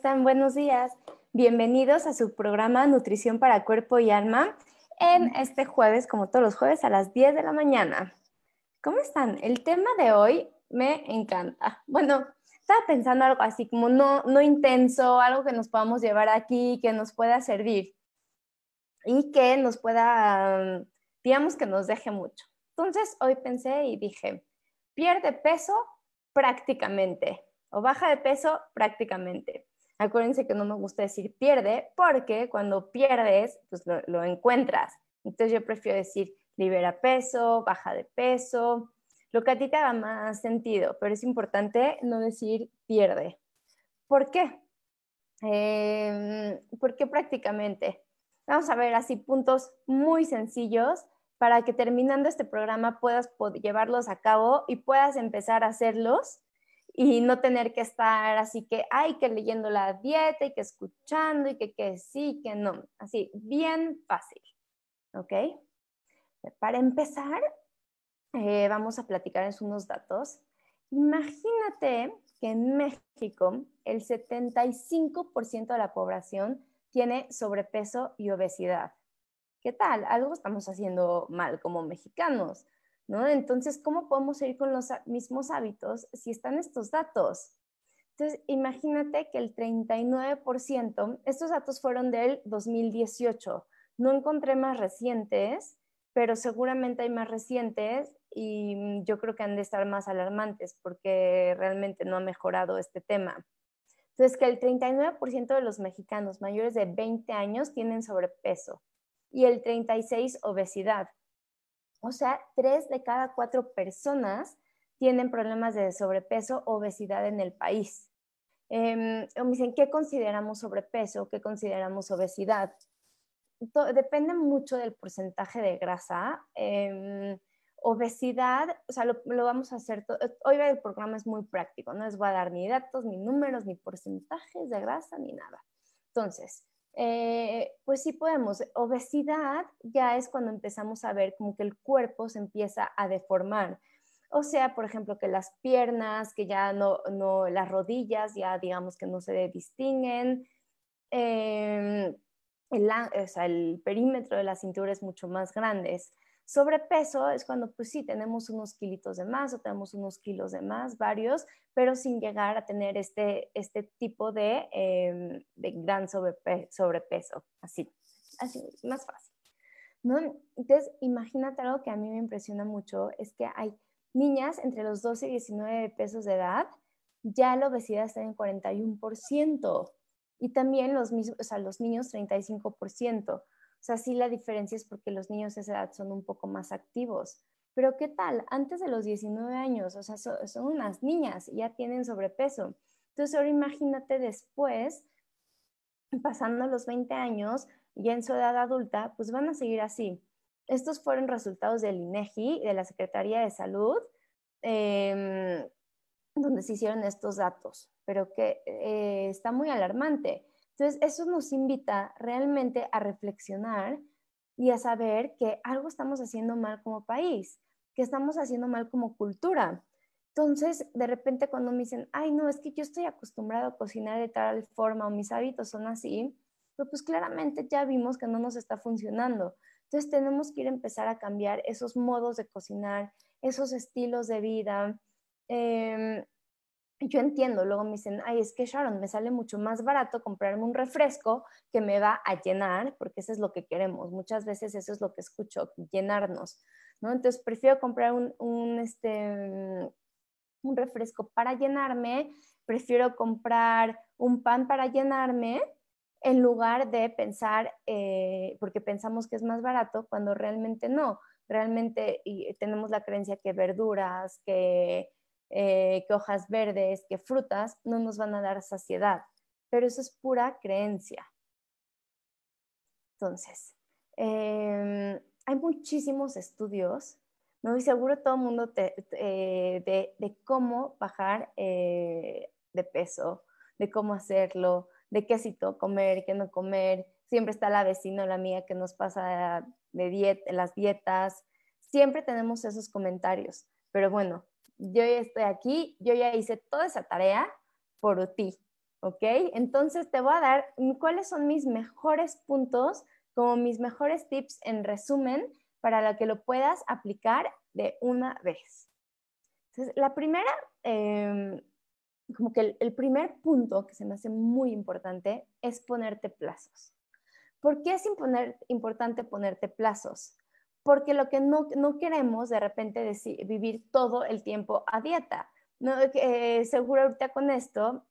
están? Buenos días. Bienvenidos a su programa Nutrición para Cuerpo y Alma en este jueves, como todos los jueves, a las 10 de la mañana. ¿Cómo están? El tema de hoy me encanta. Bueno, estaba pensando algo así como no, no intenso, algo que nos podamos llevar aquí, que nos pueda servir y que nos pueda, digamos que nos deje mucho. Entonces, hoy pensé y dije, pierde peso prácticamente o baja de peso prácticamente. Acuérdense que no me gusta decir pierde porque cuando pierdes, pues lo, encuentras. Entonces yo prefiero decir libera peso, baja de peso, lo que a ti te haga más sentido, pero es importante no decir pierde. ¿Por qué? Eh, porque prácticamente vamos a ver así puntos muy sencillos para que terminando este programa puedas llevarlos a cabo y puedas empezar a hacerlos y no tener que estar así que, ay, que leyendo la dieta y que escuchando y que, que sí, que no. Así, bien fácil. ¿Ok? Para empezar, eh, vamos a platicarles unos datos. Imagínate que en México el 75% de la población tiene sobrepeso y obesidad. ¿Qué tal? Algo estamos haciendo mal como mexicanos. Entonces, ¿cómo podemos seguir con los mismos hábitos si están estos datos? Entonces, imagínate que el 39%, estos datos fueron del 2018, no encontré más recientes, pero seguramente hay más recientes y mm, yo creo que han de estar más alarmantes porque realmente no ha mejorado este tema. Entonces, que el 39% de los mexicanos mayores de 20 años tienen sobrepeso y el 36% obesidad. O sea, tres de cada cuatro personas tienen problemas de sobrepeso o obesidad en el país. Eh, me dicen, ¿qué consideramos sobrepeso? ¿Qué consideramos obesidad? depende mucho del porcentaje de grasa. Em, obesidad, o sea, lo, vamos a hacer, hoy el programa es muy práctico, no les voy a dar ni datos, ni números, ni porcentajes de grasa, ni nada. Entonces, eh, pues sí podemos. Obesidad ya es cuando empezamos a ver como que el cuerpo se empieza a deformar. O sea, por ejemplo, que las piernas, que ya no, no las rodillas ya digamos que no se distinguen. Em, el, o sea, el perímetro de la cintura es mucho más grande. Sobrepeso es cuando, pues sí, tenemos unos kilitos de más o tenemos unos kilos de más, varios, pero sin llegar a tener este, este tipo de, em, de gran sobrepeso, así, así, más fácil. ¿no? Entonces, imagínate algo que a mí me impresiona mucho, es que hay niñas entre los 12 y 19 pesos de edad, ya la obesidad está en 41%, y también los, mismos, o sea, los niños 35%. O sea, sí la diferencia es porque los niños de esa edad son un poco más activos. Pero ¿qué tal? Antes de los 19 años, o sea, son, unas niñas, ya tienen sobrepeso. Entonces ahora imagínate después, pasando los 20 años, ya en su edad adulta, pues van a seguir así. Estos fueron resultados del INEGI, de la Secretaría de Salud, em, donde se hicieron estos datos, pero que eh, está muy alarmante. Entonces, eso nos invita realmente a reflexionar y a saber que algo estamos haciendo mal como país, que estamos haciendo mal como cultura. Entonces, de repente cuando me dicen, ay, no, es que yo estoy acostumbrado a cocinar de tal forma o mis hábitos son así, pues, pues claramente ya vimos que no nos está funcionando. Entonces, tenemos que empezar a cambiar esos modos de cocinar, esos estilos de vida. Em, yo entiendo, luego me dicen, ay, es que Sharon, me sale mucho más barato comprarme un refresco que me va a llenar, porque eso es lo que queremos. Muchas veces eso es lo que escucho, llenarnos, ¿no? Entonces prefiero comprar un, este, un refresco para llenarme, prefiero comprar un pan para llenarme, en lugar de pensar, eh, porque pensamos que es más barato, cuando realmente no. Realmente y tenemos la creencia que verduras, que eh, que hojas verdes, que frutas, no nos van a dar saciedad, pero eso es pura creencia. Entonces, em, hay muchísimos estudios, ¿no? Y seguro todo el mundo eh, de, cómo bajar eh, de peso, de cómo hacerlo, de qué sí comer, qué no comer. Siempre está la vecina o la amiga que nos pasa de las dietas. Siempre tenemos esos comentarios. Pero bueno, yo ya estoy aquí, yo ya hice toda esa tarea por ti, ¿ok? Entonces te voy a dar cuáles son mis mejores puntos, como mis mejores tips en resumen, para que lo puedas aplicar de una vez. Entonces, la primera, em, como que el, primer punto que se me hace muy importante es ponerte plazos. ¿Por qué es importante ponerte plazos? Porque lo que no, queremos de repente es vivir todo el tiempo a dieta. ¿no? Eh, seguro ahorita con esto,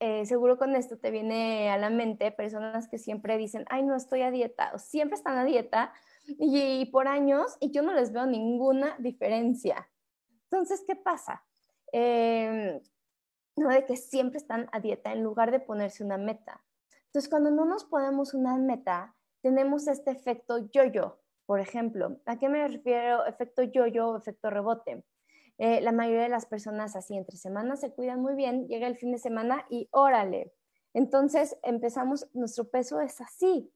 eh, seguro con esto te viene a la mente personas que siempre dicen, ay, no estoy a dieta, o siempre están a dieta y, por años y yo no les veo ninguna diferencia. Entonces, ¿qué pasa? Em, no de que siempre están a dieta en lugar de ponerse una meta. Entonces, cuando no nos ponemos una meta, tenemos este efecto yo-yo, por ejemplo, ¿a qué me refiero efecto yo-yo, efecto rebote? Eh, la mayoría de las personas así entre semanas se cuidan muy bien, llega el fin de semana y órale. Entonces empezamos, nuestro peso es así.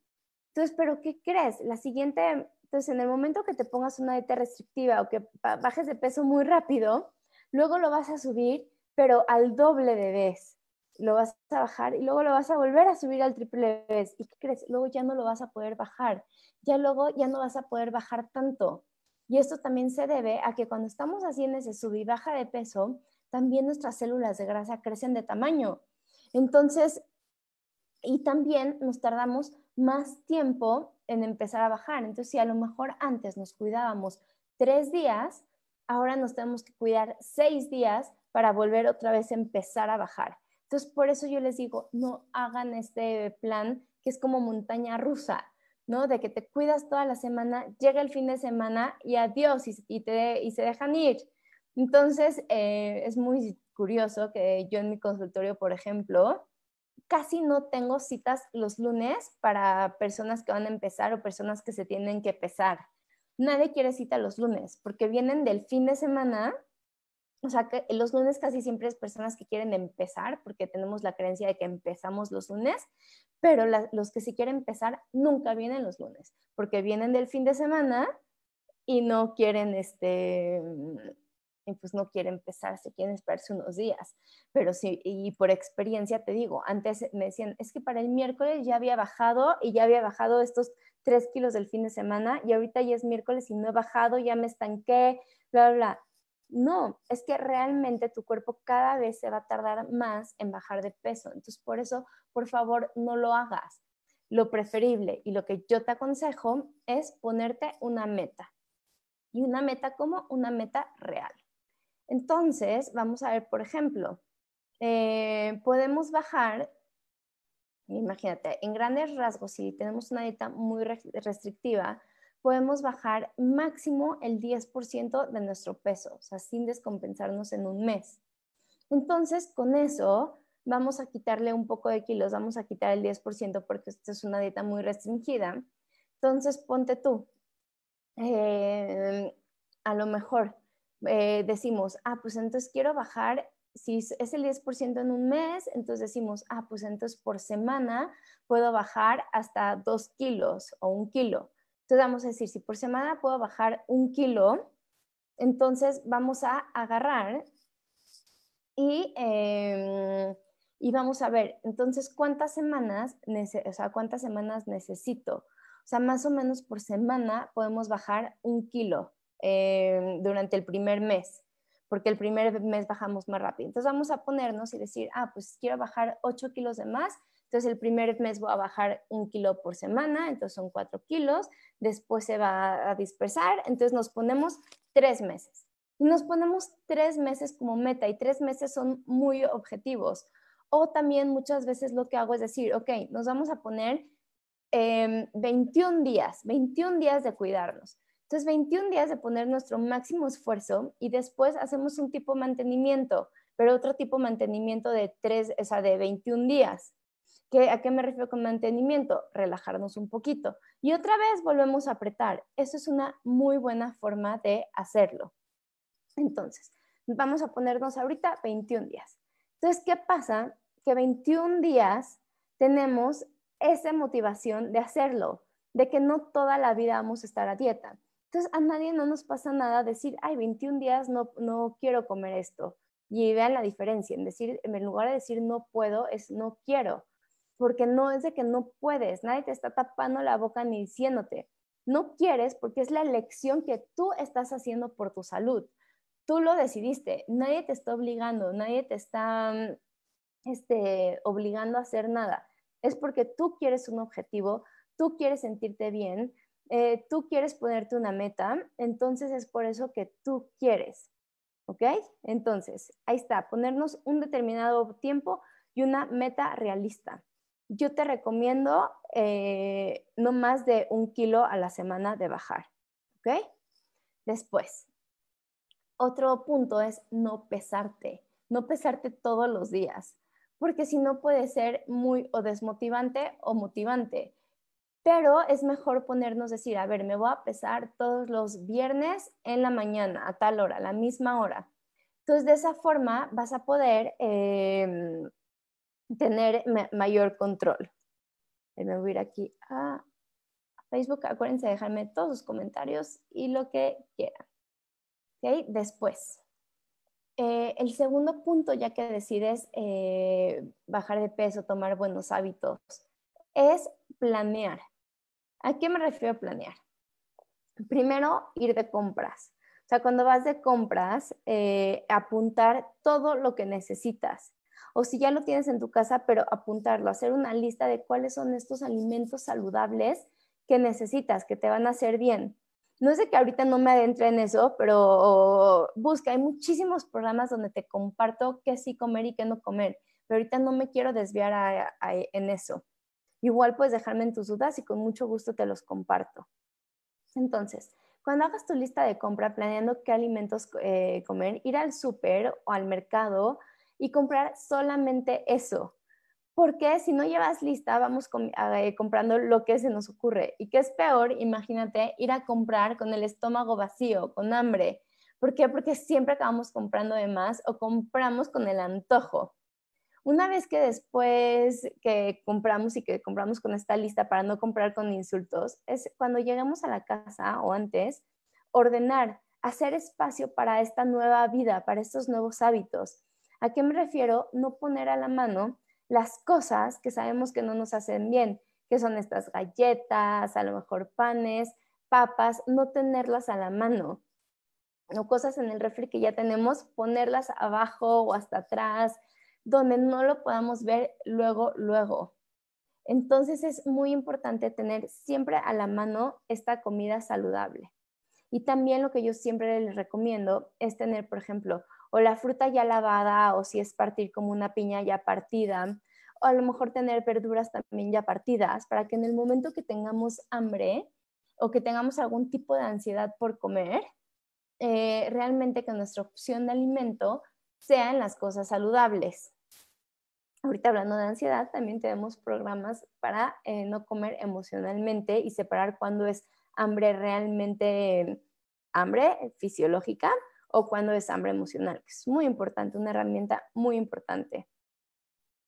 Entonces, ¿pero qué crees? La siguiente, entonces en el momento que te pongas una dieta restrictiva o que bajes de peso muy rápido, luego lo vas a subir, pero al doble de vez. Lo vas a bajar y luego lo vas a volver a subir al triple vez. ¿Y qué crees? Luego ya no lo vas a poder bajar ya luego ya no vas a poder bajar tanto. Y esto también se debe a que cuando estamos haciendo ese sub y baja de peso, también nuestras células de grasa crecen de tamaño. Entonces, y también nos tardamos más tiempo en empezar a bajar. Entonces, si a lo mejor antes nos cuidábamos tres días, ahora nos tenemos que cuidar seis días para volver otra vez a empezar a bajar. Entonces, por eso yo les digo, no hagan este plan que es como montaña rusa. ¿no? De que te cuidas toda la semana, llega el fin de semana y adiós y, te, y se dejan ir. Entonces, eh, es muy curioso que yo en mi consultorio, por ejemplo, casi no tengo citas los lunes para personas que van a empezar o personas que se tienen que pesar. Nadie quiere cita los lunes porque vienen del fin de semana o sea, que los lunes casi siempre es personas que quieren empezar, porque tenemos la creencia de que empezamos los lunes, pero los que sí quieren empezar nunca vienen los lunes, porque vienen del fin de semana y no quieren, este, pues no quieren empezar, se quieren esperarse unos días. Pero sí, y por experiencia te digo, antes me decían, es que para el miércoles ya había bajado y ya había bajado estos tres kilos del fin de semana y ahorita ya es miércoles y no he bajado, ya me estanqué, bla, bla, bla. No, es que realmente tu cuerpo cada vez se va a tardar más en bajar de peso. Entonces, por eso, por favor, no lo hagas. Lo preferible y lo que yo te aconsejo es ponerte una meta. Y una meta como una meta real. Entonces, vamos a ver, por ejemplo, eh, podemos bajar, imagínate, en grandes rasgos, si tenemos una dieta muy restrictiva, podemos bajar máximo el 10% de nuestro peso, o sea, sin descompensarnos en un mes. Entonces, con eso vamos a quitarle un poco de kilos, vamos a quitar el 10% porque esta es una dieta muy restringida. Entonces, ponte tú, eh, a lo mejor eh, decimos, ah, pues entonces quiero bajar, si es el 10% en un mes, entonces decimos, ah, pues entonces por semana puedo bajar hasta 2 kilos o un kilo. Entonces vamos a decir, si por semana puedo bajar un kilo, entonces vamos a agarrar y, em, y vamos a ver, entonces, ¿cuántas semanas, o sea, cuántas semanas necesito? O sea, más o menos por semana podemos bajar un kilo em, durante el primer mes. porque el primer mes bajamos más rápido. Entonces vamos a ponernos y decir, ah, pues quiero bajar 8 kilos de más, entonces el primer mes voy a bajar un kilo por semana, entonces son 4 kilos, después se va a dispersar, entonces nos ponemos tres meses. Y nos ponemos tres meses como meta y tres meses son muy objetivos. O también muchas veces lo que hago es decir, ok, nos vamos a poner 21 em, días, 21 días de cuidarnos. Entonces, 21 días de poner nuestro máximo esfuerzo y después hacemos un tipo de mantenimiento, pero otro tipo de mantenimiento de, tres, o sea, de 21 días. ¿Qué, ¿A qué me refiero con mantenimiento? Relajarnos un poquito. Y otra vez volvemos a apretar. Eso es una muy buena forma de hacerlo. Entonces, vamos a ponernos ahorita 21 días. Entonces, ¿qué pasa? Que 21 días tenemos esa motivación de hacerlo, de que no toda la vida vamos a estar a dieta. Entonces, a nadie no nos pasa nada decir, ay, 21 días no, no quiero comer esto. Y vean la diferencia, en decir, en lugar de decir no puedo, es no quiero, porque no es de que no puedes, nadie te está tapando la boca ni diciéndote. No quieres porque es la elección que tú estás haciendo por tu salud. Tú lo decidiste, nadie te está obligando, nadie te está este, obligando a hacer nada. Es porque tú quieres un objetivo, tú quieres sentirte bien, eh, tú quieres ponerte una meta, entonces es por eso que tú quieres. ¿Ok? Entonces, ahí está, ponernos un determinado tiempo y una meta realista. Yo te recomiendo eh, no más de un kilo a la semana de bajar. ¿Ok? Después, otro punto es no pesarte, no pesarte todos los días, porque si no puede ser muy o desmotivante o motivante pero es mejor ponernos decir, a ver, me voy a pesar todos los viernes en la mañana, a tal hora, a la misma hora. Entonces, de esa forma vas a poder em, tener mayor control. Me voy a ir aquí a Facebook. Acuérdense de dejarme todos sus comentarios y lo que quieran. ¿Okay? Después, eh, el segundo punto, ya que decides eh, bajar de peso, tomar buenos hábitos, es planear. ¿A qué me refiero a planear? Primero, ir de compras. O sea, cuando vas de compras, eh, apuntar todo lo que necesitas. O si ya lo tienes en tu casa, pero apuntarlo, hacer una lista de cuáles son estos alimentos saludables que necesitas, que te van a hacer bien. No sé que ahorita no me adentre en eso, pero busca, hay muchísimos programas donde te comparto qué sí comer y qué no comer, pero ahorita no me quiero desviar en eso. Igual puedes dejarme en tus dudas y con mucho gusto te los comparto. Entonces, cuando hagas tu lista de compra planeando qué alimentos eh, comer, ir al súper o al mercado y comprar solamente eso. Porque si no llevas lista, vamos eh, comprando lo que se nos ocurre. Y qué es peor, imagínate ir a comprar con el estómago vacío, con hambre. ¿Por qué? Porque siempre acabamos comprando de más o compramos con el antojo. Una vez que después que compramos y que compramos con esta lista para no comprar con insultos, es cuando llegamos a la casa o antes, ordenar, hacer espacio para esta nueva vida, para estos nuevos hábitos. ¿A qué me refiero? No poner a la mano las cosas que sabemos que no nos hacen bien, que son estas galletas, a lo mejor panes, papas, no tenerlas a la mano. O cosas en el refri que ya tenemos, ponerlas abajo o hasta atrás, donde no lo podamos ver luego, luego. Entonces es muy importante tener siempre a la mano esta comida saludable. Y también lo que yo siempre les recomiendo es tener, por ejemplo, o la fruta ya lavada o si es partir como una piña ya partida, o a lo mejor tener verduras también ya partidas para que en el momento que tengamos hambre o que tengamos algún tipo de ansiedad por comer, eh, realmente que nuestra opción de alimento sean las cosas saludables. Ahorita hablando de ansiedad, también tenemos programas para eh, no comer emocionalmente y separar cuándo es hambre realmente hambre fisiológica o cuándo es hambre emocional, que es muy importante, una herramienta muy importante.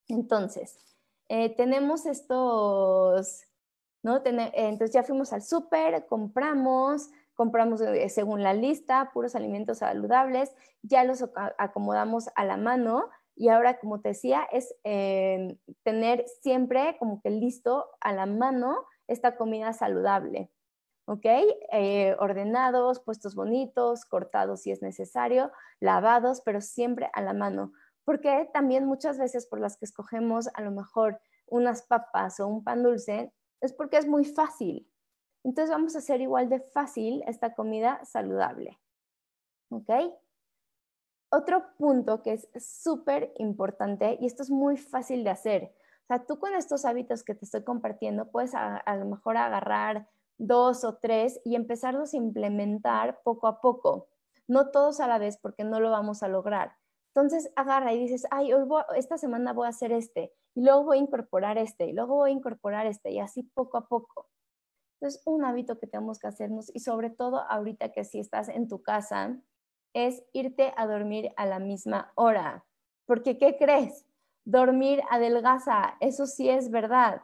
Entonces, eh, tenemos estos, ¿no? Eh, entonces ya fuimos al súper, compramos, compramos según la lista, puros alimentos saludables, ya los acomodamos a la mano y ahora, como te decía, es eh, tener siempre como que listo a la mano esta comida saludable. ¿Ok? Eh, ordenados, puestos bonitos, cortados si es necesario, lavados, pero siempre a la mano. Porque también muchas veces por las que escogemos a lo mejor unas papas o un pan dulce, es porque es muy fácil. Entonces vamos a hacer igual de fácil esta comida saludable. ¿Ok? Otro punto que es súper importante, y esto es muy fácil de hacer, o sea, tú con estos hábitos que te estoy compartiendo puedes a, lo mejor agarrar dos o tres y empezarlos a implementar poco a poco, no todos a la vez porque no lo vamos a lograr. Entonces agarra y dices, ay, hoy esta semana voy a hacer este, y luego voy a incorporar este, y luego voy a incorporar este, y así poco a poco. Entonces, un hábito que tenemos que hacernos, y sobre todo ahorita que si estás en tu casa, es irte a dormir a la misma hora. Porque, ¿qué crees? Dormir adelgaza, eso sí es verdad.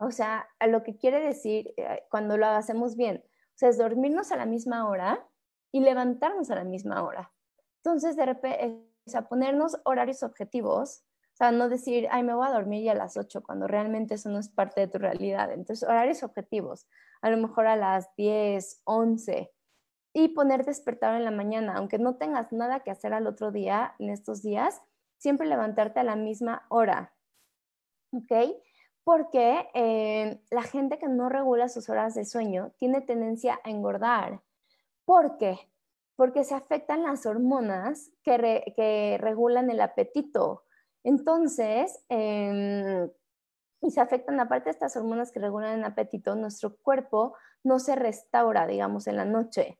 O sea, a lo que quiere decir eh, cuando lo hacemos bien, o sea, es dormirnos a la misma hora y levantarnos a la misma hora. Entonces, de repente, sea, ponernos horarios objetivos, o sea, no decir, ay, me voy a dormir ya a las 8, cuando realmente eso no es parte de tu realidad. Entonces, horarios objetivos, a lo mejor a las 10, 11, y poner despertar en la mañana, aunque no tengas nada que hacer al otro día, en estos días, siempre levantarte a la misma hora, ¿ok? Porque eh, la gente que no regula sus horas de sueño tiene tendencia a engordar. ¿Por qué? Porque se afectan las hormonas que, regulan el apetito. Entonces, em, y se afectan, aparte de estas hormonas que regulan el apetito, nuestro cuerpo no se restaura, digamos, en la noche.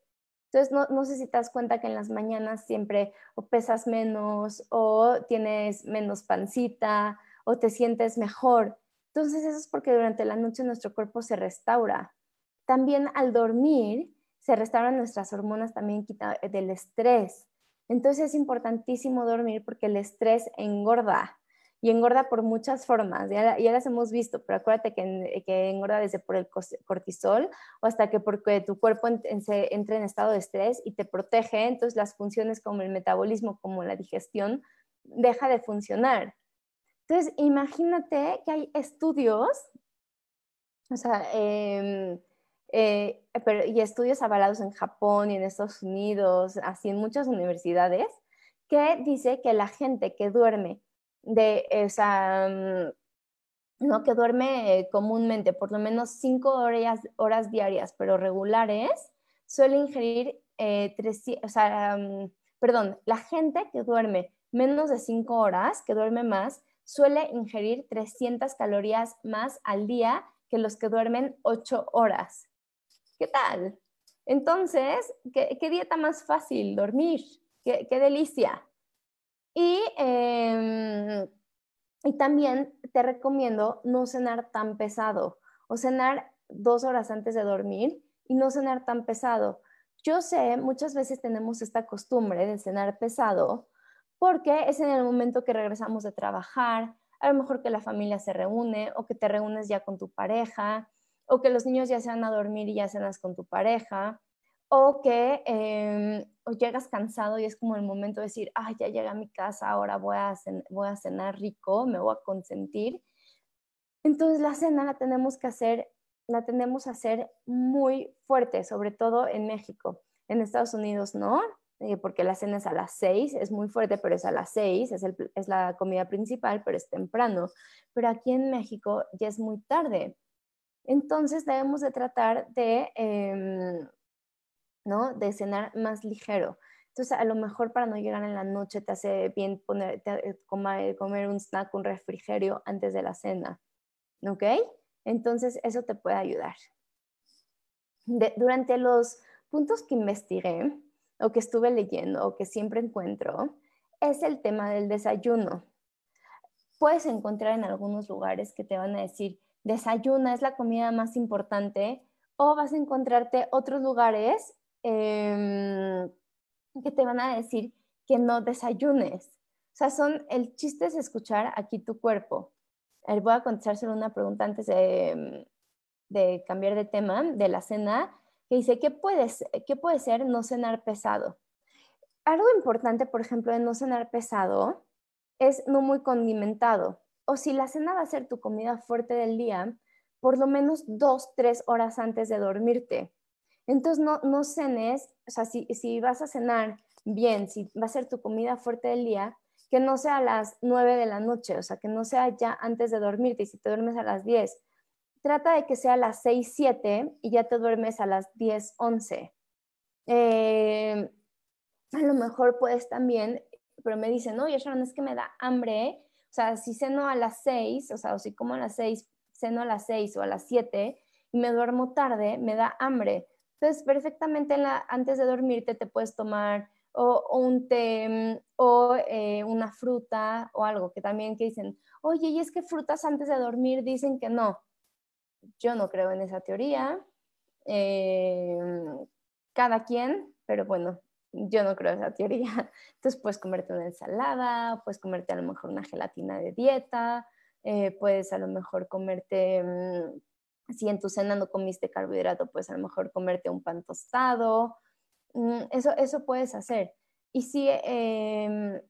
Entonces, no, sé si te das cuenta que en las mañanas siempre o pesas menos o tienes menos pancita o te sientes mejor. Entonces, eso es porque durante la noche nuestro cuerpo se restaura. También al dormir se restauran nuestras hormonas, también quita del estrés. Entonces es importantísimo dormir porque el estrés engorda y engorda por muchas formas, ya, las hemos visto, pero acuérdate que, engorda desde por el cortisol o hasta que porque tu cuerpo se entre en estado de estrés y te protege, entonces las funciones como el metabolismo, como la digestión, deja de funcionar. Entonces, imagínate que hay estudios, o sea, em, eh, y estudios avalados en Japón y en Estados Unidos, así en muchas universidades, que dice que la gente que duerme de esa, mm, ¿no? Que duerme comúnmente por lo menos cinco horas, horas diarias, pero regulares, suele ingerir, eh, o sea, mm, perdón, la gente que duerme menos de cinco horas, que duerme más, suele ingerir 300 calorías más al día que los que duermen ocho horas. ¿Qué tal? Entonces, ¿qué, dieta más fácil? Dormir. qué delicia. Em, y, también te recomiendo no cenar tan pesado o cenar dos horas antes de dormir y no cenar tan pesado. Yo sé, muchas veces tenemos esta costumbre de cenar pesado porque es en el momento que regresamos de trabajar, a lo mejor que la familia se reúne o que te reúnes ya con tu pareja o que los niños ya se van a dormir y ya cenas con tu pareja o que em, llegas cansado y es como el momento de decir, ay, ya llegué a mi casa, ahora voy a, voy a cenar rico, me voy a consentir. Entonces la cena la tenemos que hacer, la tenemos que hacer muy fuerte, sobre todo en México. En Estados Unidos no, eh, porque la cena es a las seis, es muy fuerte, pero es a las seis, es, es la comida principal, pero es temprano. Pero aquí en México ya es muy tarde. Entonces debemos de tratar de... Em, ¿no? De cenar más ligero. Entonces, a lo mejor para no llegar en la noche te hace bien poner, eh, comer, un snack, un refrigerio antes de la cena. ¿Ok? Entonces, eso te puede ayudar. durante los puntos que investigué o que estuve leyendo o que siempre encuentro, es el tema del desayuno. Puedes encontrar en algunos lugares que te van a decir, desayuna es la comida más importante, o vas a encontrarte otros lugares Em, que te van a decir que no desayunes. O sea, son, el chiste es escuchar aquí tu cuerpo. voy a contestar solo una pregunta antes de, de, cambiar de tema, de la cena, que dice, ¿qué, puedes, ¿qué puede ser no cenar pesado? Algo importante, por ejemplo, de no cenar pesado es no muy condimentado. O si la cena va a ser tu comida fuerte del día, por lo menos dos, tres horas antes de dormirte. Entonces, no, no cenes, o sea, si, si vas a cenar bien, si va a ser tu comida fuerte del día, que no sea a las 9 de la noche, o sea, que no sea ya antes de dormirte y si te duermes a las 10, trata de que sea a las 6, 7 y ya te duermes a las 10, 11. Eh, a lo mejor puedes también, pero me dicen, no, Sharon, es que me da hambre, o sea, si ceno a las 6, o sea, o si como a las 6, ceno a las 6 o a las 7 y me duermo tarde, me da hambre. Entonces, perfectamente antes de dormirte te puedes tomar o, un té mm, o eh, una fruta o algo que también que dicen, oye, y es que frutas antes de dormir dicen que no. Yo no creo en esa teoría. Eh, cada quien, pero bueno, yo no creo en esa teoría. Entonces puedes comerte una ensalada, puedes comerte a lo mejor una gelatina de dieta, eh, puedes a lo mejor comerte, mm, si en tu cena no comiste carbohidrato, puedes a lo mejor comerte un pan tostado, Mm, eso, eso puedes hacer. Y si em,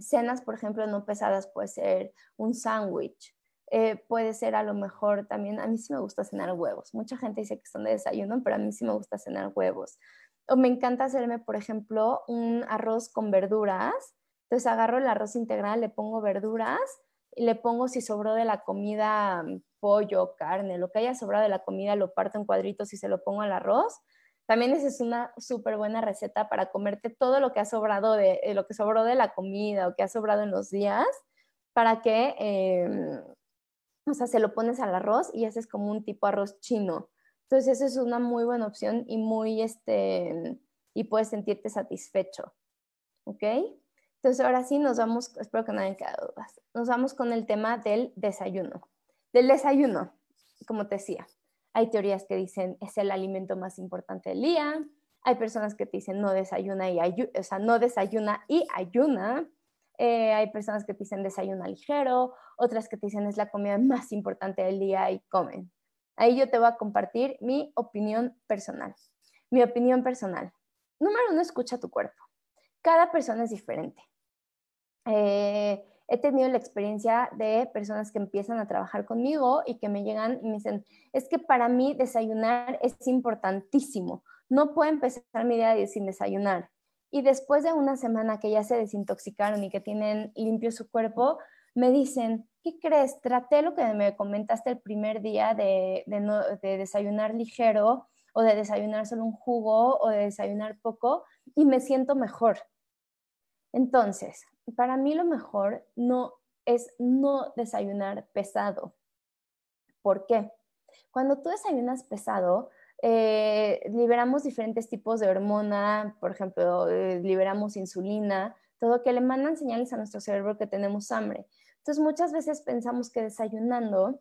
cenas, por ejemplo, no pesadas, puede ser un sándwich. Eh, puede ser a lo mejor también, a mí sí me gusta cenar huevos. Mucha gente dice que son de desayuno, pero a mí sí me gusta cenar huevos. O me encanta hacerme, por ejemplo, un arroz con verduras. Entonces agarro el arroz integral, le pongo verduras y le pongo si sobró de la comida mm, pollo, carne, lo que haya sobrado de la comida, lo parto en cuadritos y se lo pongo al arroz también esa es una súper buena receta para comerte todo lo que ha sobrado de eh, lo que sobró de la comida o que ha sobrado en los días, para que, em, o sea, se lo pones al arroz y haces como un tipo arroz chino. Entonces, esa es una muy buena opción y muy, este, y puedes sentirte satisfecho. ¿Ok? Entonces, ahora sí nos vamos, espero que no hayan quedado dudas, nos vamos con el tema del desayuno. Del desayuno, como te decía, hay teorías que dicen es el alimento más importante del día. Hay personas que te dicen no desayuna y, o sea, no desayuna y ayuna. Eh, hay personas que te dicen desayuna ligero, otras que te dicen es la comida más importante del día y comen. Ahí yo te voy a compartir mi opinión personal. Mi opinión personal. Número uno, escucha tu cuerpo. Cada persona es diferente. Eh, he tenido la experiencia de personas que empiezan a trabajar conmigo y que me llegan y me dicen, es que para mí desayunar es importantísimo. No puedo empezar mi día sin desayunar. Y después de una semana que ya se desintoxicaron y que tienen limpio su cuerpo, me dicen, ¿qué crees? Traté lo que me comentaste el primer día de, de desayunar ligero o de desayunar solo un jugo o de desayunar poco y me siento mejor. Entonces, para mí lo mejor no es no desayunar pesado. ¿Por qué? Cuando tú desayunas pesado, eh, liberamos diferentes tipos de hormona, por ejemplo, eh, liberamos insulina, todo que le mandan señales a nuestro cerebro que tenemos hambre. Entonces muchas veces pensamos que desayunando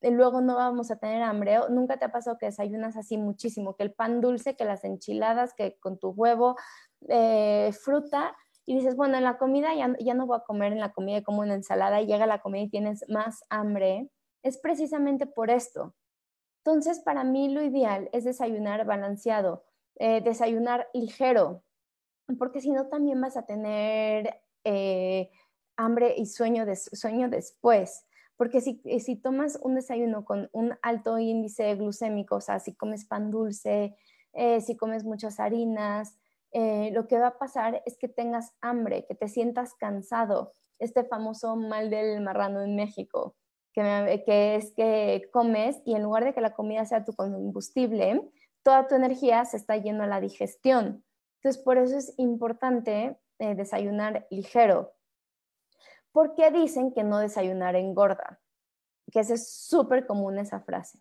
eh, luego no vamos a tener hambre. Nunca te ha pasado que desayunas así muchísimo, que el pan dulce, que las enchiladas, que con tu huevo, fruta, y dices, bueno, en la comida ya, ya no voy a comer en la comida como una ensalada y llega la comida y tienes más hambre, es precisamente por esto. Entonces, para mí lo ideal es desayunar balanceado, eh, desayunar ligero, porque si no también vas a tener eh, hambre y sueño, de, sueño después. Porque si, si, tomas un desayuno con un alto índice glucémico, o sea, si comes pan dulce, eh, si comes muchas harinas, eh, lo que va a pasar es que tengas hambre, que te sientas cansado. Este famoso mal del marrano en México, que, es que comes y en lugar de que la comida sea tu combustible, toda tu energía se está yendo a la digestión. Entonces, por eso es importante eh, desayunar ligero. ¿Por qué dicen que no desayunar engorda? Que es súper común esa frase.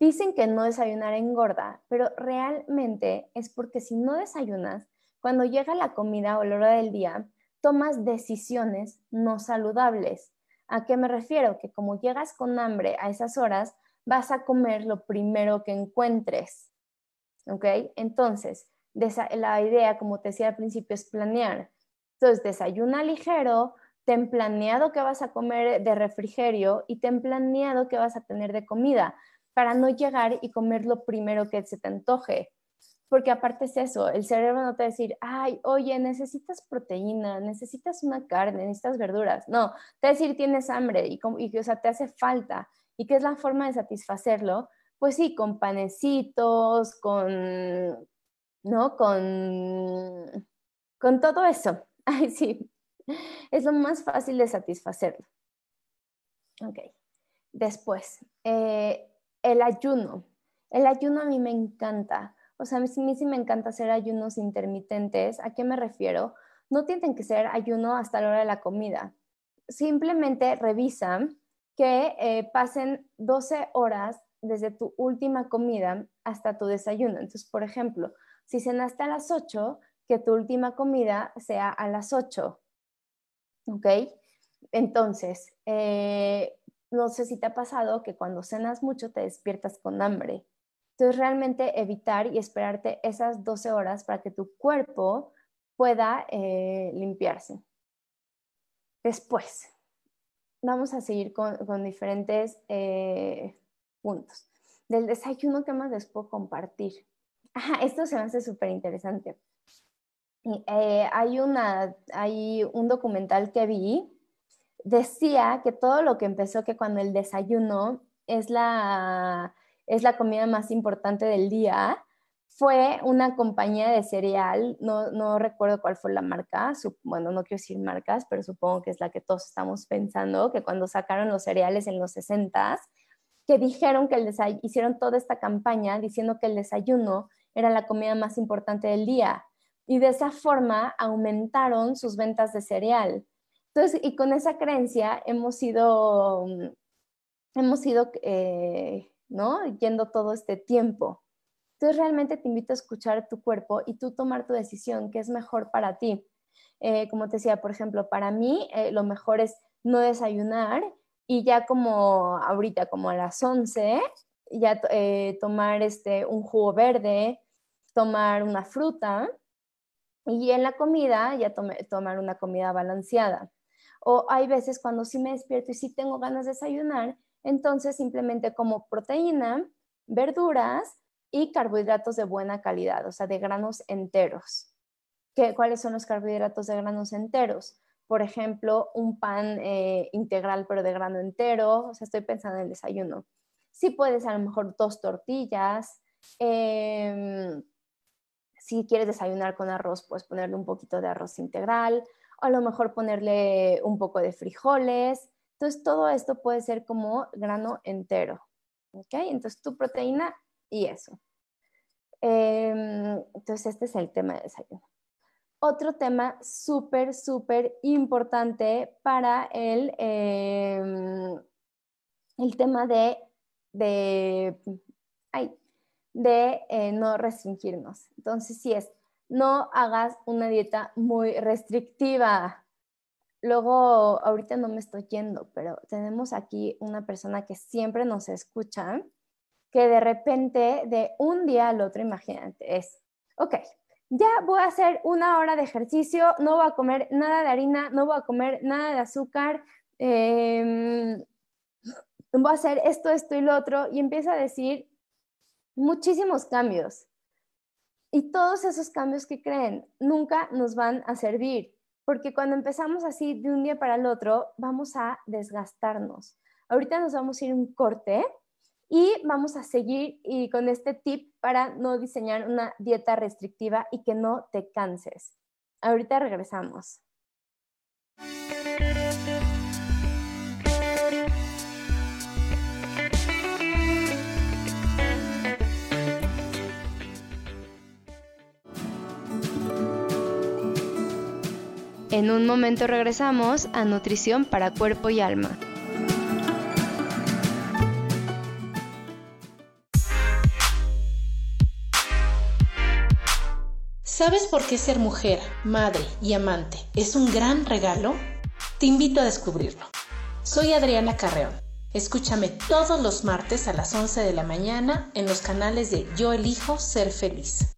Dicen que no desayunar engorda, pero realmente es porque si no desayunas, cuando llega la comida o la hora del día, tomas decisiones no saludables. ¿A qué me refiero? Que como llegas con hambre a esas horas, vas a comer lo primero que encuentres. ¿Ok? Entonces, la idea, como te decía al principio, es planear. Entonces, desayuna ligero, ten planeado que vas a comer de refrigerio y ten planeado que vas a tener de comida para no llegar y comer lo primero que se te antoje. Porque aparte es eso, el cerebro no te va a decir, ay, oye, necesitas proteína, necesitas una carne, necesitas verduras. No, te va a decir, tienes hambre y, y o sea, te hace falta. ¿Y qué es la forma de satisfacerlo? Pues sí, con panecitos, con, ¿no? Con, con todo eso. Ay, sí, es lo más fácil de satisfacerlo. Ok. Después, eh, el ayuno. El ayuno a mí me encanta. O sea, a mí, sí me encanta hacer ayunos intermitentes. ¿A qué me refiero? No tienen que ser ayuno hasta la hora de la comida. Simplemente revisan que eh, pasen 12 horas desde tu última comida hasta tu desayuno. Entonces, por ejemplo, si cenaste a las 8, que tu última comida sea a las 8. ¿Ok? Entonces, eh, no sé si te ha pasado que cuando cenas mucho te despiertas con hambre. Entonces, realmente evitar y esperarte esas 12 horas para que tu cuerpo pueda eh, limpiarse. Después, vamos a seguir con, diferentes eh, puntos. Del desayuno, ¿qué más les puedo compartir? Ajá, esto se me hace súper interesante. Eh, hay, una, hay un documental que vi, decía que todo lo que empezó, que cuando el desayuno es la, es la comida más importante del día, fue una compañía de cereal, no, no recuerdo cuál fue la marca, bueno, no quiero decir marcas, pero supongo que es la que todos estamos pensando, que cuando sacaron los cereales en los 60 que dijeron que el hicieron toda esta campaña diciendo que el desayuno era la comida más importante del día y de esa forma aumentaron sus ventas de cereal. Entonces, y con esa creencia hemos ido, hemos ido, eh, ¿no? Yendo todo este tiempo. Entonces realmente te invito a escuchar tu cuerpo y tú tomar tu decisión, que es mejor para ti. Eh, como te decía, por ejemplo, para mí eh, lo mejor es no desayunar y ya como ahorita, como a las 11, ya eh, tomar este, un jugo verde, tomar una fruta y en la comida ya tomar una comida balanceada. O hay veces cuando sí me despierto y sí tengo ganas de desayunar, entonces simplemente como proteína, verduras y carbohidratos de buena calidad, o sea, de granos enteros. ¿Qué, ¿Cuáles son los carbohidratos de granos enteros? Por ejemplo, un pan eh, integral pero de grano entero, o sea, estoy pensando en el desayuno. Si puedes, a lo mejor dos tortillas. Em, si quieres desayunar con arroz, puedes ponerle un poquito de arroz integral, o a lo mejor ponerle un poco de frijoles. Entonces, todo esto puede ser como grano entero. ¿Ok? Entonces, tu proteína y eso. Em, entonces, este es el tema de desayuno. Otro tema súper, súper importante para el, em, el tema de, de, de eh, no restringirnos. Entonces, si es, no hagas una dieta muy restrictiva. Luego, ahorita no me estoy yendo, pero tenemos aquí una persona que siempre nos escucha que de repente, de un día al otro, imagínate, es, ok, ya voy a hacer una hora de ejercicio, no voy a comer nada de harina, no voy a comer nada de azúcar, em, voy a hacer esto, esto y lo otro, y empieza a decir muchísimos cambios. Y todos esos cambios que creen nunca nos van a servir, porque cuando empezamos así de un día para el otro, vamos a desgastarnos. Ahorita nos vamos a ir un corte y vamos a seguir y con este tip para no diseñar una dieta restrictiva y que no te canses. Ahorita regresamos. En un momento regresamos a Nutrición para Cuerpo y Alma. ¿Sabes por qué ser mujer, madre y amante es un gran regalo? Te invito a descubrirlo. Soy Adriana Carreón. Escúchame todos los martes a las 11 de la mañana en los canales de Yo elijo ser feliz.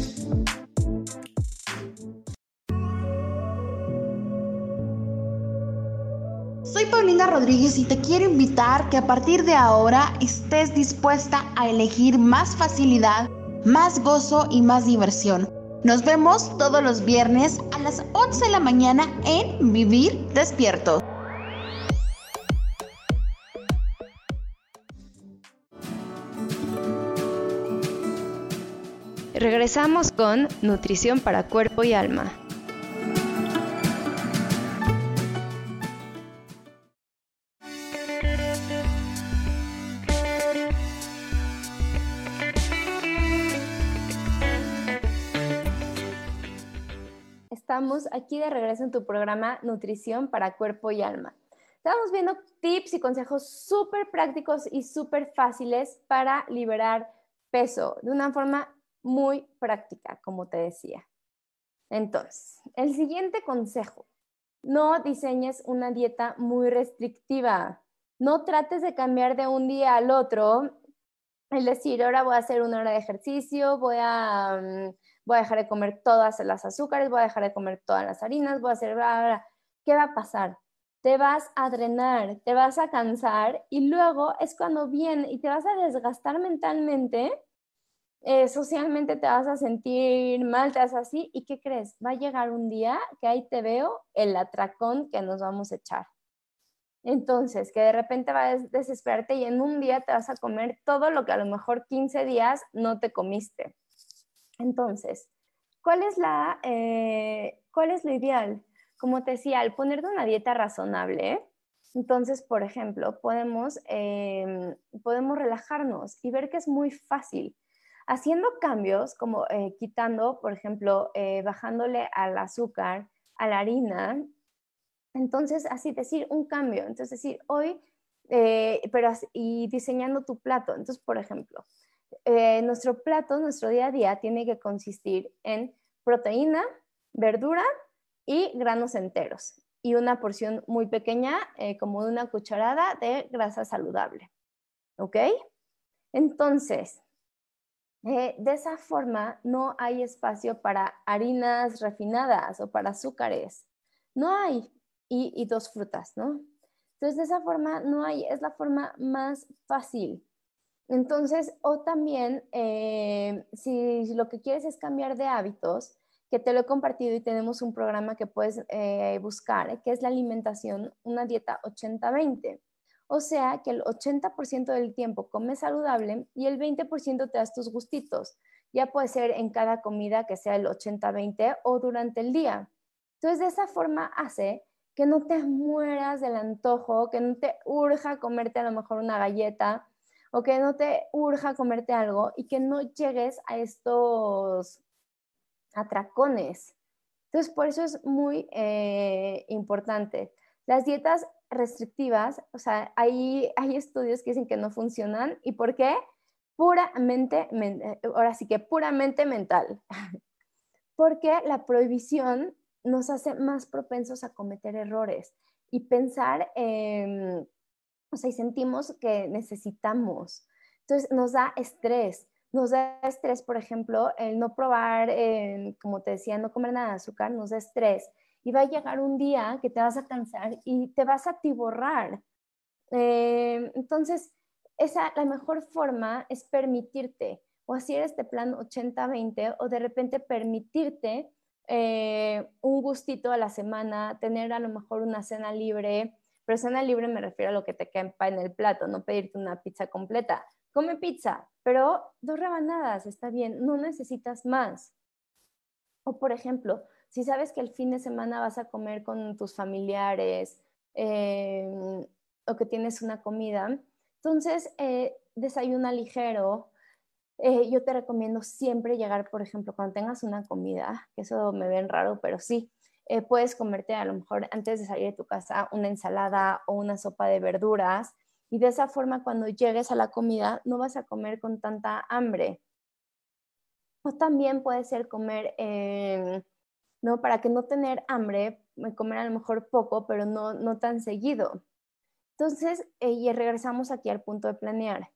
Soy Paulina Rodríguez y te quiero invitar que a partir de ahora estés dispuesta a elegir más facilidad, más gozo y más diversión. Nos vemos todos los viernes a las 11 de la mañana en Vivir Despierto. Regresamos con Nutrición para Cuerpo y Alma. Aquí de regreso en tu programa Nutrición para Cuerpo y Alma. Estamos viendo tips y consejos súper prácticos y súper fáciles para liberar peso de una forma muy práctica, como te decía. Entonces, el siguiente consejo, no diseñes una dieta muy restrictiva. No trates de cambiar de un día al otro. Es decir, ahora voy a hacer una hora de ejercicio, voy a, mm, voy a dejar de comer todas las azúcares, voy a dejar de comer todas las harinas, voy a hacer... ¿Qué va a pasar? Te vas a drenar, te vas a cansar y luego es cuando viene y te vas a desgastar mentalmente eh, socialmente te vas a sentir mal, te vas así, ¿y qué crees? Va a llegar un día que ahí te veo el atracón que nos vamos a echar. Entonces, que de repente va a desesperarte y en un día te vas a comer todo lo que a lo mejor 15 días no te comiste. Entonces, ¿cuál es, la, eh, ¿cuál es lo ideal? Como te decía, al ponerte una dieta razonable, entonces, por ejemplo, podemos, em, podemos relajarnos y ver que es muy fácil haciendo cambios como eh, quitando, por ejemplo, eh, bajándole al azúcar, a la harina. Entonces, así decir un cambio. Entonces, decir, hoy, eh, pero y diseñando tu plato. Entonces, por ejemplo, nuestro plato, nuestro día a día tiene que consistir en proteína, verdura y granos enteros y una porción muy pequeña, como de una cucharada de grasa saludable. ¿Ok? Entonces, eh, de esa forma no hay espacio para harinas refinadas o para azúcares. No hay. Y, dos frutas, ¿no? Entonces, de esa forma no hay, es la forma más fácil. Entonces, o también, eh, si lo que quieres es cambiar de hábitos, que te lo he compartido y tenemos un programa que puedes eh, buscar, que es la alimentación, una dieta 80-20. O sea que el 80% del tiempo comes saludable y el 20% te das tus gustitos. Ya puede ser en cada comida que sea el 80-20 o durante el día. Entonces, de esa forma hace que no te mueras del antojo, que no te urja comerte a lo mejor una galleta o que no te urja comerte algo y que no llegues a estos atracones. Entonces, por eso es muy eh, importante. Las dietas restrictivas, o sea, hay, hay estudios que dicen que no funcionan. ¿Y por qué? Puramente, ahora sí que puramente mental. Porque la prohibición nos hace más propensos a cometer errores y pensar, o sea, y sentimos que necesitamos. Entonces nos da estrés. Nos da estrés, por ejemplo, el no probar, como te decía, no comer nada de azúcar, nos da estrés y va a llegar un día que te vas a cansar y te vas a tiborrar. Eh, entonces, esa, la mejor forma es permitirte o hacer este plan 80-20 o de repente permitirte eh, un gustito a la semana, tener a lo mejor una cena libre, pero cena libre me refiero a lo que te quepa en el plato, no pedirte una pizza completa. Come pizza, pero dos rebanadas, está bien, no necesitas más. O por ejemplo, si sabes que el fin de semana vas a comer con tus familiares em, o que tienes una comida, entonces eh, desayuna ligero, eh, yo te recomiendo siempre llegar, por ejemplo, cuando tengas una comida, que eso me ven raro, pero sí, eh, puedes comerte a lo mejor antes de salir de tu casa una ensalada o una sopa de verduras y de esa forma cuando llegues a la comida no vas a comer con tanta hambre. O también puede ser comer, eh, ¿no? Para que no tener hambre, comer a lo mejor poco, pero no, no tan seguido. Entonces, y regresamos aquí al punto de planear.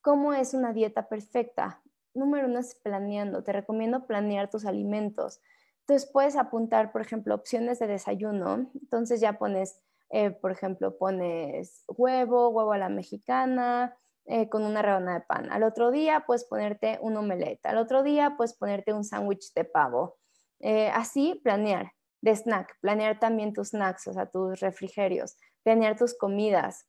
¿Cómo es una dieta perfecta? Número uno es planeando. Te recomiendo planear tus alimentos. Entonces puedes apuntar, por ejemplo, opciones de desayuno. Entonces ya pones, eh, por ejemplo, pones huevo, huevo a la mexicana, eh, con una rebanada de pan. Al otro día puedes ponerte un omelette. Al otro día puedes ponerte un sándwich de pavo. Eh, así planear de snack, planear también tus snacks, o sea, tus refrigerios, planear tus comidas.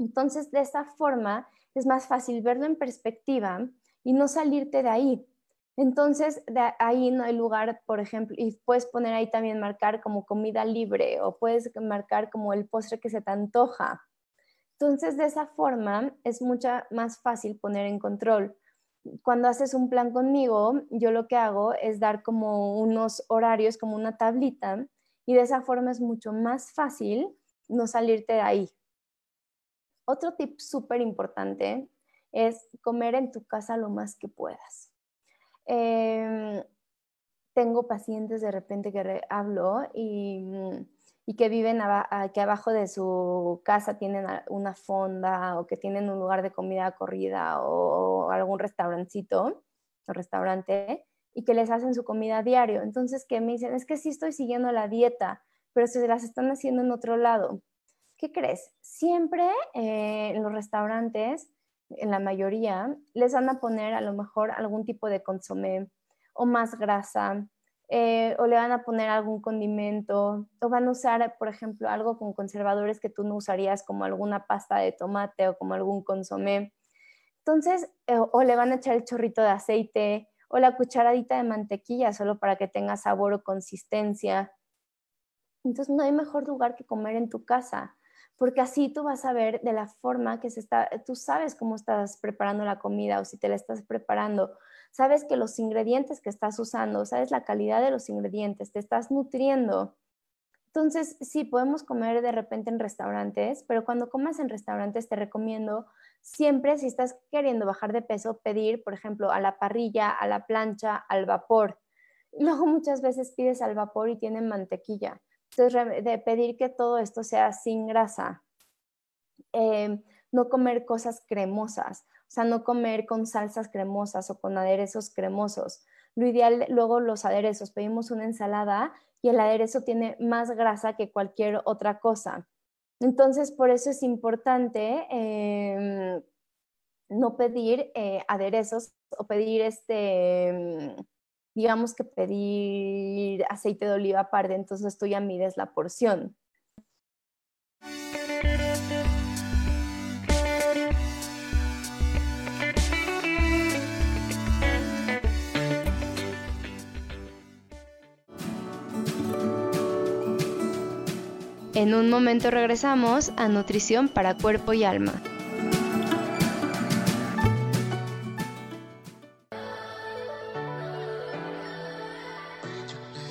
Entonces, de esta forma es más fácil verlo en perspectiva y no salirte de ahí. Entonces, de ahí no hay lugar, por ejemplo, y puedes poner ahí también marcar como comida libre o puedes marcar como el postre que se te antoja. Entonces, de esa forma es mucho más fácil poner en control. Cuando haces un plan conmigo, yo lo que hago es dar como unos horarios, como una tablita, y de esa forma es mucho más fácil no salirte de ahí. Otro tip súper importante es comer en tu casa lo más que puedas. Em, tengo pacientes de repente que hablo y, que viven aquí abajo de su casa tienen una fonda o que tienen un lugar de comida corrida o, algún restaurancito o restaurante y que les hacen su comida diario. Entonces que me dicen, es que sí estoy siguiendo la dieta, pero se las están haciendo en otro lado. ¿Qué crees? Siempre eh, en los restaurantes en la mayoría, les van a poner a lo mejor algún tipo de consomé o más grasa, eh, o le van a poner algún condimento, o van a usar, por ejemplo, algo con conservadores que tú no usarías, como alguna pasta de tomate o como algún consomé. Entonces, eh, o le van a echar el chorrito de aceite o la cucharadita de mantequilla solo para que tenga sabor o consistencia. Entonces, no hay mejor lugar que comer en tu casa porque así tú vas a ver de la forma que se está, tú sabes cómo estás preparando la comida o si te la estás preparando, sabes que los ingredientes que estás usando, sabes la calidad de los ingredientes, te estás nutriendo. Entonces, sí, podemos comer de repente en restaurantes, pero cuando comas en restaurantes te recomiendo siempre, si estás queriendo bajar de peso, pedir, por ejemplo, a la parrilla, a la plancha, al vapor. Luego muchas veces pides al vapor y tienen mantequilla. Entonces, de pedir que todo esto sea sin grasa. Em, no comer cosas cremosas, o sea, no comer con salsas cremosas o con aderezos cremosos. Lo ideal, luego los aderezos, pedimos una ensalada y el aderezo tiene más grasa que cualquier otra cosa. Entonces, por eso es importante em, no pedir eh, aderezos o pedir este digamos que pedir aceite de oliva aparte, entonces tú ya mides la porción. En un momento regresamos a Nutrición para Cuerpo y Alma.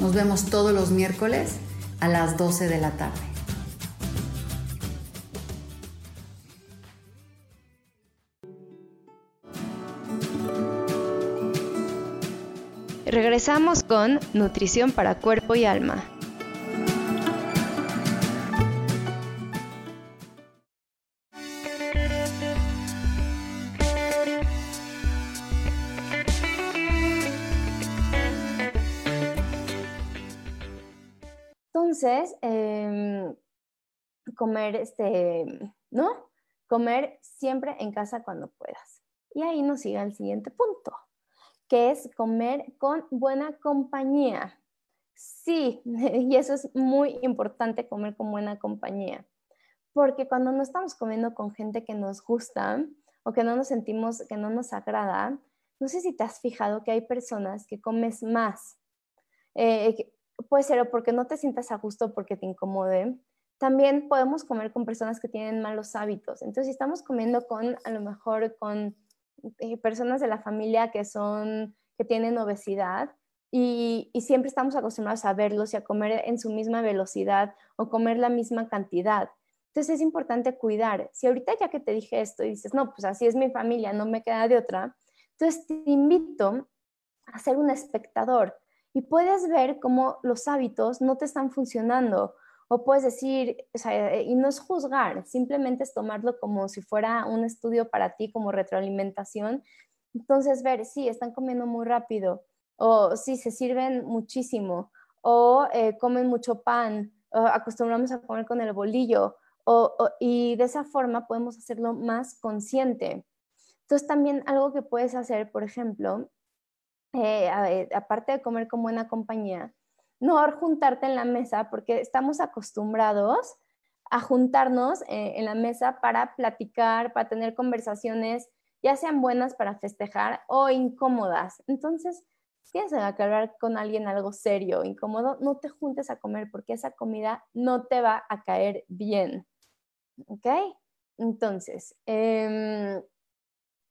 Nos vemos todos los miércoles a las 12 de la tarde. Regresamos con Nutrición para Cuerpo y Alma. Comer, este, ¿no? Comer siempre en casa cuando puedas. Y ahí nos sigue el siguiente punto, que es comer con buena compañía. Sí, y eso es muy importante, comer con buena compañía. Porque cuando no estamos comiendo con gente que nos gusta o que no nos sentimos, que no nos agrada, no sé si te has fijado que hay personas que comes más. Eh, puede ser o porque no te sientas a gusto porque te incomode. También podemos comer con personas que tienen malos hábitos. Entonces, si estamos comiendo con, a lo mejor, con eh, personas de la familia que son, que tienen obesidad, y, y, siempre estamos acostumbrados a verlos y a comer en su misma velocidad o comer la misma cantidad. Entonces es importante cuidar. Si ahorita ya que te dije esto y dices, no, pues así es mi familia, no me queda de otra, entonces te invito a ser un espectador y puedes ver cómo los hábitos no te están funcionando. O puedes decir, y no es juzgar, simplemente es tomarlo como si fuera un estudio para ti, como retroalimentación. Entonces, ver, sí, están comiendo muy rápido, o sí, se sirven muchísimo, o eh, comen mucho pan, o acostumbramos a comer con el bolillo, y de esa forma podemos hacerlo más consciente. Entonces, también algo que puedes hacer, por ejemplo, eh, aparte de comer con buena compañía, no juntarte en la mesa porque estamos acostumbrados a juntarnos eh, en la mesa para platicar, para tener conversaciones, ya sean buenas para festejar o incómodas. Entonces, si tienes que hablar con alguien algo serio, incómodo, no te juntes a comer porque esa comida no te va a caer bien. ¿Ok? Entonces, em,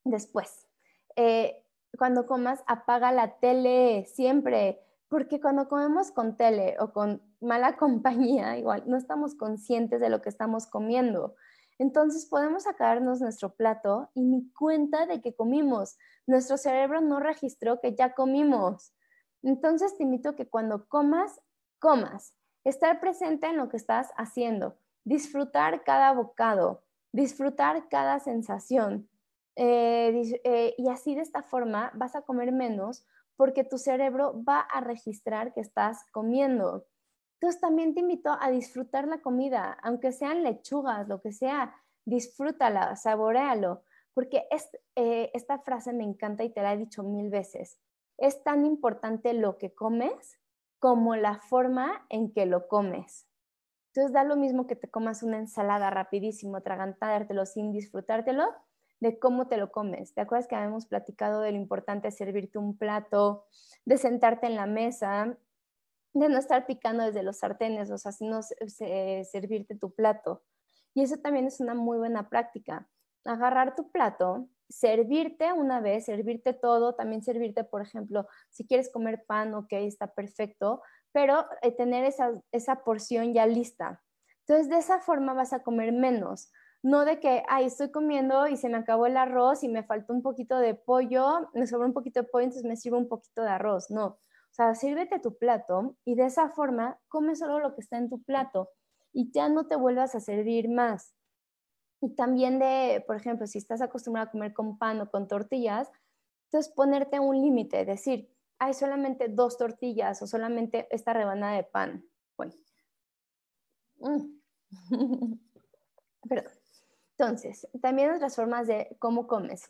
después, eh, cuando comas, apaga la tele siempre, porque cuando comemos con tele o con mala compañía, igual no estamos conscientes de lo que estamos comiendo. Entonces podemos sacarnos nuestro plato y ni cuenta de que comimos. Nuestro cerebro no registró que ya comimos. Entonces te invito a que cuando comas, comas. Estar presente en lo que estás haciendo. Disfrutar cada bocado. Disfrutar cada sensación. Eh, eh, y así de esta forma vas a comer menos porque tu cerebro va a registrar que estás comiendo. Entonces también te invito a disfrutar la comida, aunque sean lechugas, lo que sea, disfrútala, saborealo, porque eh, esta frase me encanta y te la he dicho mil veces. Es tan importante lo que comes como la forma en que lo comes. Entonces da lo mismo que te comas una ensalada rapidísimo, atragantártelo sin disfrutártelo, de cómo te lo comes. ¿Te acuerdas que habíamos platicado de lo importante de servirte un plato, de sentarte en la mesa, de no estar picando desde los sartenes, o sea, sino servirte tu plato? Y eso también es una muy buena práctica. Agarrar tu plato, servirte una vez, servirte todo, también servirte, por ejemplo, si quieres comer pan, ok, está perfecto, pero eh, tener esa, esa porción ya lista. Entonces, de esa forma vas a comer menos no de que, ay, estoy comiendo y se me acabó el arroz y me faltó un poquito de pollo, me sobró un poquito de pollo, entonces me sirvo un poquito de arroz. No, o sea, sírvete tu plato y de esa forma come solo lo que está en tu plato. y ya no te vuelvas a servir más. Y también de, por ejemplo, si estás acostumbrado a comer con pan o con tortillas, entonces ponerte un límite, decir, hay solamente dos tortillas o solamente esta rebanada de pan. Bueno. Mm. Perdón. Entonces, también otras formas de cómo comes.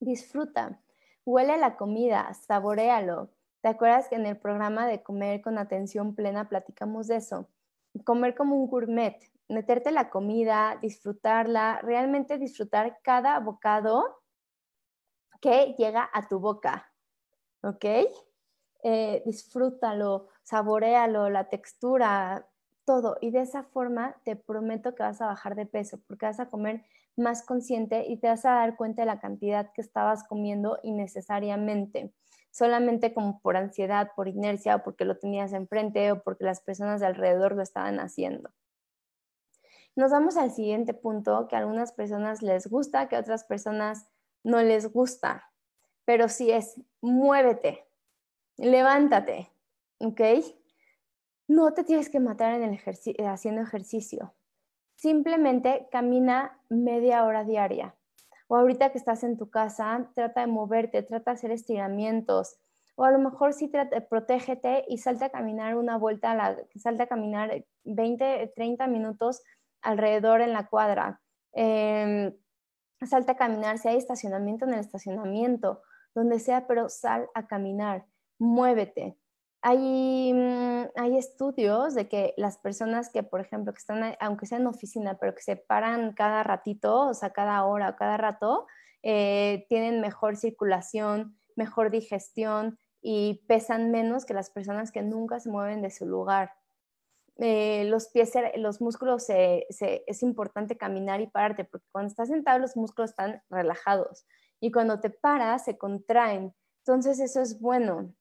Disfruta, huele la comida, saborealo. ¿Te acuerdas que en el programa de comer con atención plena platicamos de eso? Comer como un gourmet, meterte la comida, disfrutarla, realmente disfrutar cada bocado que llega a tu boca, ¿ok? Eh, disfrútalo, saborealo, la textura, todo. Y de esa forma te prometo que vas a bajar de peso porque vas a comer más consciente y te vas a dar cuenta de la cantidad que estabas comiendo innecesariamente, solamente como por ansiedad, por inercia o porque lo tenías enfrente o porque las personas de alrededor lo estaban haciendo. Nos vamos al siguiente punto que a algunas personas les gusta, que a otras personas no les gusta, pero sí es muévete, levántate, ¿ok? No te tienes que matar en el eh, haciendo ejercicio. Simplemente camina media hora diaria. O ahorita que estás en tu casa, trata de moverte, trata de hacer estiramientos. O a lo mejor sí protégete y salta a caminar una vuelta, la, salta a caminar 20, 30 minutos alrededor en la cuadra. Eh, salta a caminar, si hay estacionamiento en el estacionamiento, donde sea, pero sal a caminar, muévete. Hay, mm, hay estudios de que las personas que, por ejemplo, que están, aunque sean en oficina, pero que se paran cada ratito, o sea, cada hora o cada rato, eh, tienen mejor circulación, mejor digestión y pesan menos que las personas que nunca se mueven de su lugar. Eh, los pies, los músculos, es importante caminar y pararte, porque cuando estás sentado los músculos están relajados y cuando te paras se contraen. Entonces eso es bueno.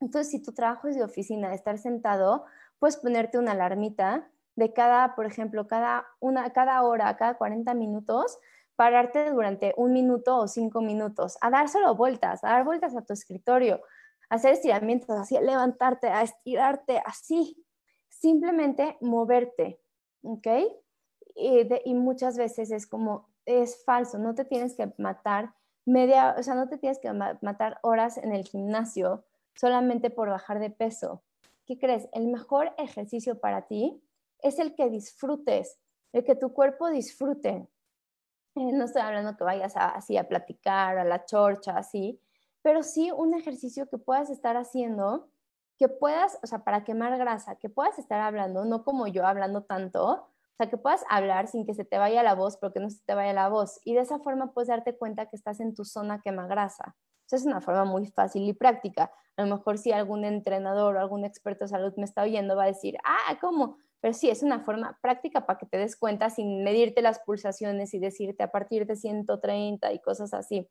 Entonces si tu trabajo es de oficina, de estar sentado, puedes ponerte una alarmita de cada, por ejemplo, cada, una, cada hora, cada 40 minutos, pararte durante un minuto o cinco minutos, a dar solo vueltas, a dar vueltas a tu escritorio, a hacer estiramientos, así, levantarte, a estirarte, así, simplemente moverte, ¿ok? Y, muchas veces es como, es falso, no te tienes que matar media, o sea, no te tienes que matar horas en el gimnasio solamente por bajar de peso. ¿Qué crees? El mejor ejercicio para ti es el que disfrutes, el que tu cuerpo disfrute. Eh, no estoy hablando que vayas así a platicar, a la chorcha, así, pero sí un ejercicio que puedas estar haciendo que puedas, o sea, para quemar grasa, que puedas estar hablando, no como yo hablando tanto, o sea, que puedas hablar sin que se te vaya la voz, pero que no se te vaya la voz. Y de esa forma puedes darte cuenta que estás en tu zona quema grasa. Es una forma muy fácil y práctica. A lo mejor si algún entrenador o algún experto de salud me está oyendo, va a decir, ah, ¿cómo? Pero sí, es una forma práctica para que te des cuenta sin medirte las pulsaciones y decirte a partir de 130 y cosas así.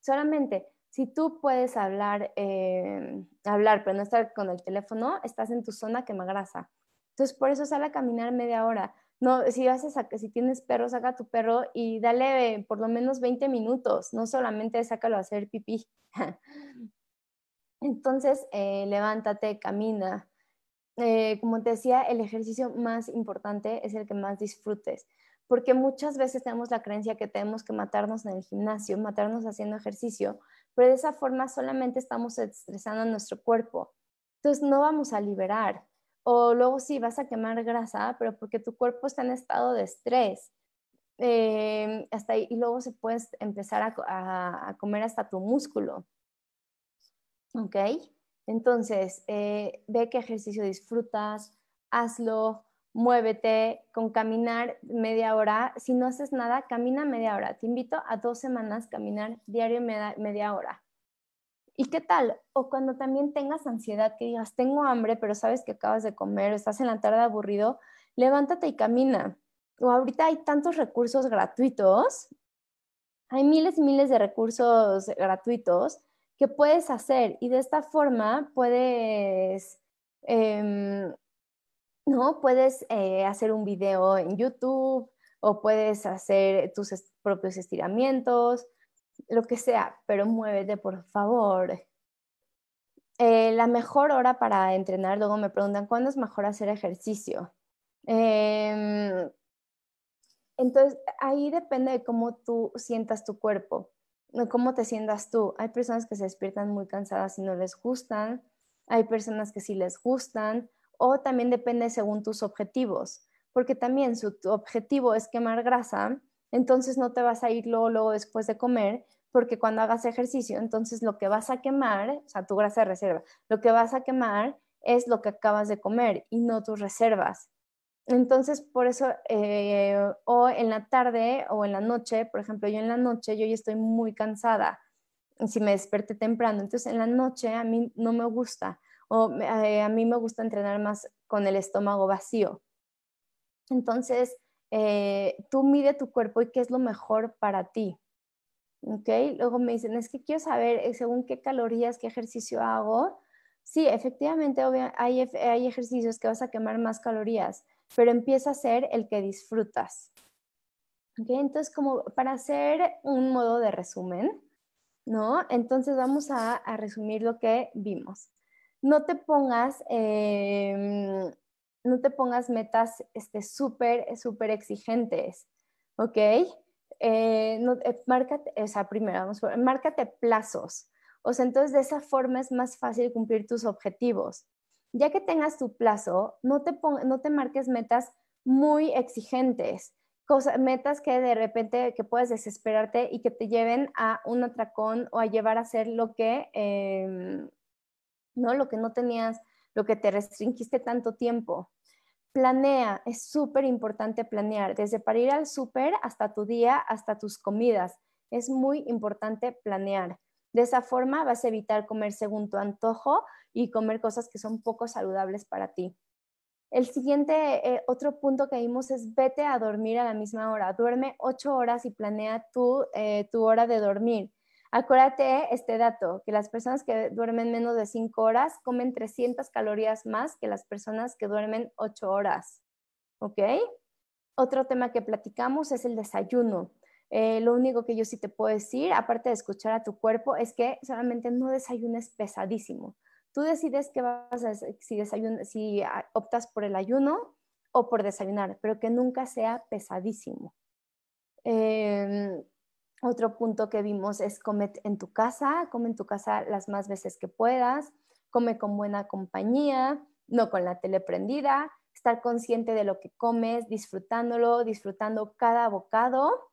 Solamente si tú puedes hablar, eh, hablar, pero no estar con el teléfono, estás en tu zona grasa. Entonces, por eso sale a caminar media hora. No, si, haces a, si tienes perro, saca tu perro y dale por lo menos 20 minutos, no solamente sácalo a hacer pipí. Entonces, eh, levántate, camina. Eh, como te decía, el ejercicio más importante es el que más disfrutes porque muchas veces tenemos la creencia que tenemos que matarnos en el gimnasio, matarnos haciendo ejercicio, pero de esa forma solamente estamos estresando nuestro cuerpo. Entonces no vamos a liberar. O luego sí, vas a quemar grasa, pero porque tu cuerpo está en estado de estrés. Eh, hasta ahí, y luego se puede empezar a, comer hasta tu músculo. ¿Ok? Entonces, eh, ve qué ejercicio disfrutas, hazlo, muévete, con caminar media hora. Si no haces nada, camina media hora. Te invito a dos semanas caminar diario media, hora. ¿Y qué tal? O cuando también tengas ansiedad, que digas, tengo hambre, pero sabes que acabas de comer, estás en la tarde aburrido, levántate y camina. O ahorita hay tantos recursos gratuitos, hay miles y miles de recursos gratuitos que puedes hacer y de esta forma puedes em, ¿no? Puedes eh, hacer un video en YouTube o puedes hacer tus propios estiramientos, lo que sea, pero muévete, por favor. Eh, la mejor hora para entrenar, luego me preguntan, ¿cuándo es mejor hacer ejercicio? Em, entonces, ahí depende de cómo tú sientas tu cuerpo, de cómo te sientas tú. Hay personas que se despiertan muy cansadas y no les gustan, hay personas que sí les gustan, o también depende según tus objetivos, porque también si tu objetivo es quemar grasa, entonces no te vas a ir luego, luego después de comer, porque cuando hagas ejercicio, entonces lo que vas a quemar, o sea, tu grasa de reserva, lo que vas a quemar es lo que acabas de comer y no tus reservas. Entonces, por eso, eh, o en la tarde o en la noche, por ejemplo, yo en la noche, yo ya estoy muy cansada, si me desperté temprano, entonces en la noche a mí no me gusta, o eh, a mí me gusta entrenar más con el estómago vacío. Entonces, eh, tú mide tu cuerpo y qué es lo mejor para ti. ¿Ok? Luego me dicen, es que quiero saber según qué calorías, qué ejercicio hago. Sí, efectivamente hay, hay ejercicios que vas a quemar más calorías, pero empieza a ser el que disfrutas. ¿Okay? Entonces, como para hacer un modo de resumen, ¿no? Entonces vamos a, resumir lo que vimos. No te pongas, em, no te pongas metas este, súper, súper exigentes, ¿ok? Eh, no, eh, márcate, o sea, primero, vamos márcate plazos. O sea, entonces de esa forma es más fácil cumplir tus objetivos ya que tengas tu plazo, no te, no te marques metas muy exigentes, metas que de repente que puedes desesperarte y que te lleven a un atracón o a llevar a hacer lo que, em, ¿no? Lo que no tenías, lo que te restringiste tanto tiempo. Planea, es súper importante planear, desde para ir al súper hasta tu día, hasta tus comidas. Es muy importante planear. De esa forma vas a evitar comer según tu antojo y comer cosas que son poco saludables para ti. El siguiente, eh, otro punto que vimos es vete a dormir a la misma hora. Duerme ocho horas y planea tu, eh, tu hora de dormir. Acuérdate este dato, que las personas que duermen menos de cinco horas comen 300 calorías más que las personas que duermen ocho horas. ¿Ok? Otro tema que platicamos es el desayuno. Eh, lo único que yo sí te puedo decir, aparte de escuchar a tu cuerpo, es que solamente no desayunes pesadísimo. Tú decides qué vas a si, si ah, optas por el ayuno o por desayunar, pero que nunca sea pesadísimo. Em, otro punto que vimos es comer en tu casa, come en tu casa las más veces que puedas, come con buena compañía, no con la tele prendida, estar consciente de lo que comes, disfrutándolo, disfrutando cada bocado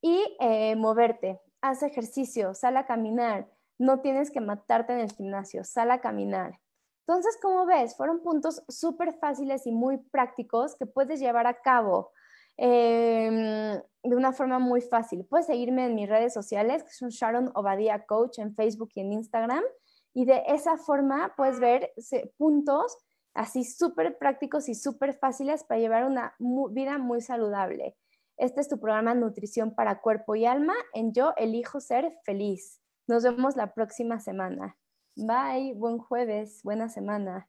y eh, moverte. Haz ejercicio, sal a caminar, no tienes que matarte en el gimnasio, sal a caminar. Entonces, como ves, fueron puntos súper fáciles y muy prácticos que puedes llevar a cabo em, de una forma muy fácil. Puedes seguirme en mis redes sociales, que son Sharon Obadía Coach en Facebook y en Instagram, y de esa forma puedes ver puntos así súper prácticos y súper fáciles para llevar una vida muy saludable. Este es tu programa Nutrición para Cuerpo y Alma en Yo Elijo Ser Feliz. Nos vemos la próxima semana. Bye, buen jueves, buena semana.